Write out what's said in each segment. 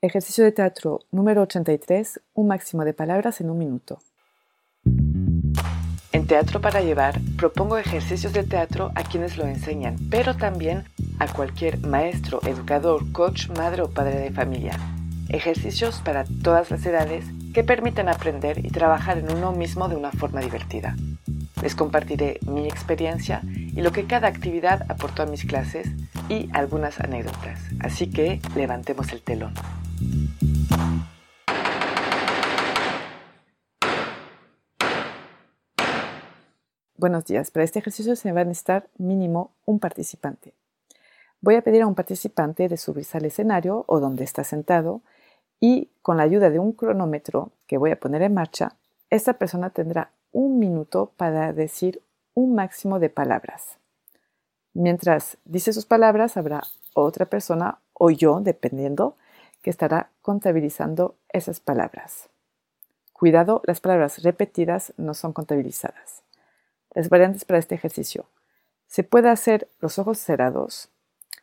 Ejercicio de teatro número 83. Un máximo de palabras en un minuto. En Teatro para Llevar propongo ejercicios de teatro a quienes lo enseñan, pero también a cualquier maestro, educador, coach, madre o padre de familia. Ejercicios para todas las edades que permiten aprender y trabajar en uno mismo de una forma divertida. Les compartiré mi experiencia y lo que cada actividad aportó a mis clases y algunas anécdotas. Así que levantemos el telón. Buenos días. Para este ejercicio se va a necesitar mínimo un participante. Voy a pedir a un participante de subirse al escenario o donde está sentado y con la ayuda de un cronómetro que voy a poner en marcha, esta persona tendrá un minuto para decir un máximo de palabras. Mientras dice sus palabras, habrá otra persona o yo, dependiendo, que estará contabilizando esas palabras. Cuidado, las palabras repetidas no son contabilizadas. Las variantes para este ejercicio. Se puede hacer los ojos cerrados.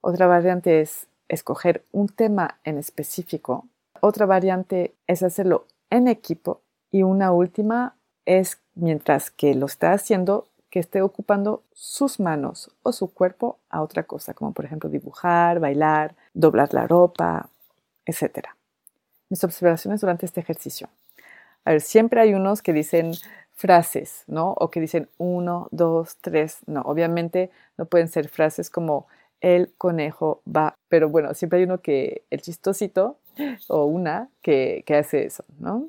Otra variante es escoger un tema en específico. Otra variante es hacerlo en equipo. Y una última es, mientras que lo está haciendo, que esté ocupando sus manos o su cuerpo a otra cosa, como por ejemplo dibujar, bailar, doblar la ropa, etc. Mis observaciones durante este ejercicio. A ver, siempre hay unos que dicen frases, ¿no? O que dicen uno, dos, tres. No, obviamente no pueden ser frases como el conejo va, pero bueno, siempre hay uno que, el chistosito o una que, que hace eso, ¿no?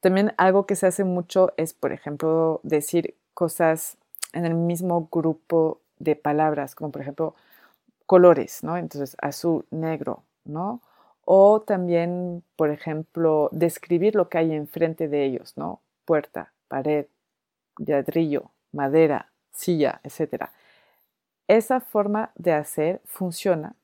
También algo que se hace mucho es, por ejemplo, decir cosas en el mismo grupo de palabras, como por ejemplo colores, ¿no? Entonces, azul, negro, ¿no? O también, por ejemplo, describir lo que hay enfrente de ellos, ¿no? Puerta, pared, ladrillo, madera, silla, etc. Esa forma de hacer funciona,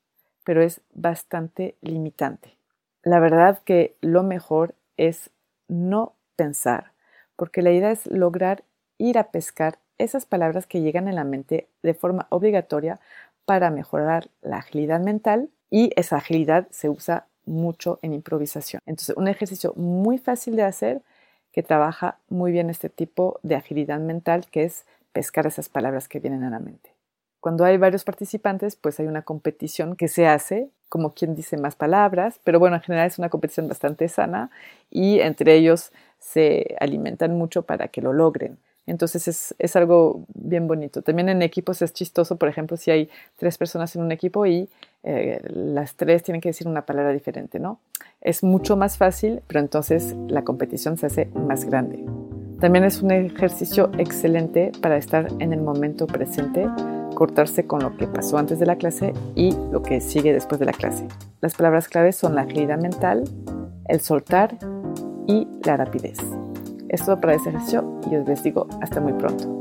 pero es bastante limitante. La verdad que lo mejor es no pensar, porque la idea es lograr ir a pescar esas palabras que llegan en la mente de forma obligatoria para mejorar la agilidad mental y esa agilidad se usa mucho en improvisación. Entonces, un ejercicio muy fácil de hacer que trabaja muy bien este tipo de agilidad mental que es pescar esas palabras que vienen a la mente. Cuando hay varios participantes, pues hay una competición que se hace, como quien dice más palabras, pero bueno, en general es una competición bastante sana y entre ellos se alimentan mucho para que lo logren. Entonces es, algo bien bonito. También en equipos es chistoso, por ejemplo, si hay tres personas en un equipo y eh, las tres tienen que decir una palabra diferente, ¿no? Es mucho más fácil, pero entonces la competición se hace más grande. También es un ejercicio excelente para estar en el momento presente, cortarse con lo que pasó antes de la clase y lo que sigue después de la clase. Las palabras claves son la agilidad mental, el soltar y la rapidez. Es todo para este ejercicio y os les digo hasta muy pronto.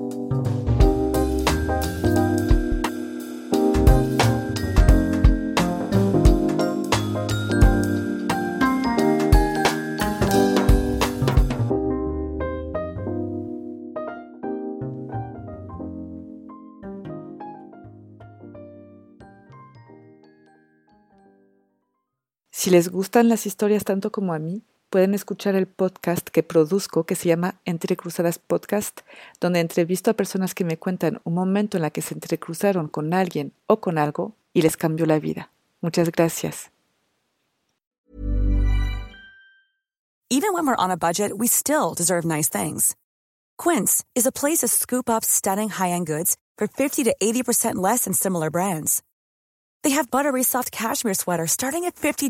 Si les gustan las historias tanto como a mí, pueden escuchar el podcast que produzco que se llama Entre Cruzadas Podcast, donde entrevisto a personas que me cuentan un momento en la que se entrecruzaron con alguien o con algo y les cambió la vida. Muchas gracias. Even when we're on a budget, we still deserve nice things. Quince is a place to scoop up stunning high-end goods for 50 to 80% less than similar brands. They have buttery soft cashmere sweaters starting at $50